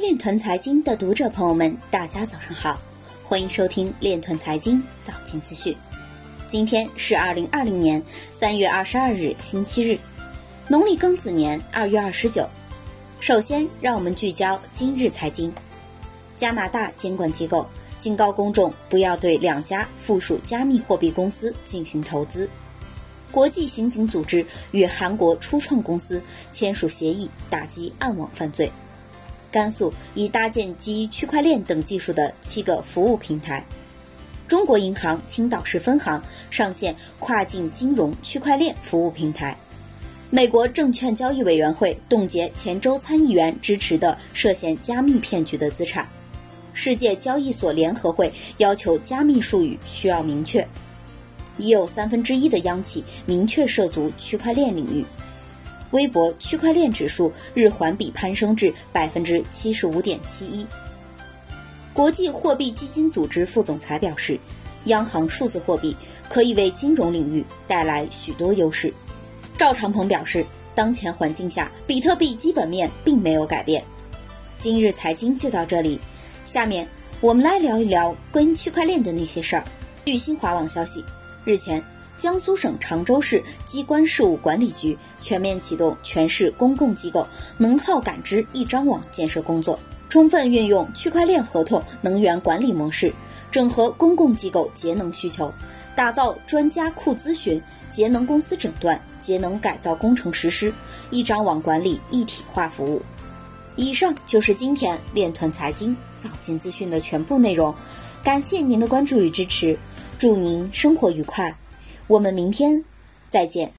链团财经的读者朋友们，大家早上好，欢迎收听链团财经早间资讯。今天是二零二零年三月二十二日，星期日，农历庚子年二月二十九。首先，让我们聚焦今日财经。加拿大监管机构警告公众不要对两家附属加密货币公司进行投资。国际刑警组织与韩国初创公司签署协议，打击暗网犯罪。甘肃已搭建基于区块链等技术的七个服务平台。中国银行青岛市分行上线跨境金融区块链服务平台。美国证券交易委员会冻结前州参议员支持的涉嫌加密骗局的资产。世界交易所联合会要求加密术语需要明确。已有三分之一的央企明确涉足区块链领域。微博区块链指数日环比攀升至百分之七十五点七一。国际货币基金组织副总裁表示，央行数字货币可以为金融领域带来许多优势。赵长鹏表示，当前环境下，比特币基本面并没有改变。今日财经就到这里，下面我们来聊一聊关于区块链的那些事儿。据新华网消息。日前，江苏省常州市机关事务管理局全面启动全市公共机构能耗感知一张网建设工作，充分运用区块链合同能源管理模式，整合公共机构节能需求，打造专家库咨询、节能公司诊断、节能改造工程实施、一张网管理一体化服务。以上就是今天链团财经早间资讯的全部内容，感谢您的关注与支持。祝您生活愉快，我们明天再见。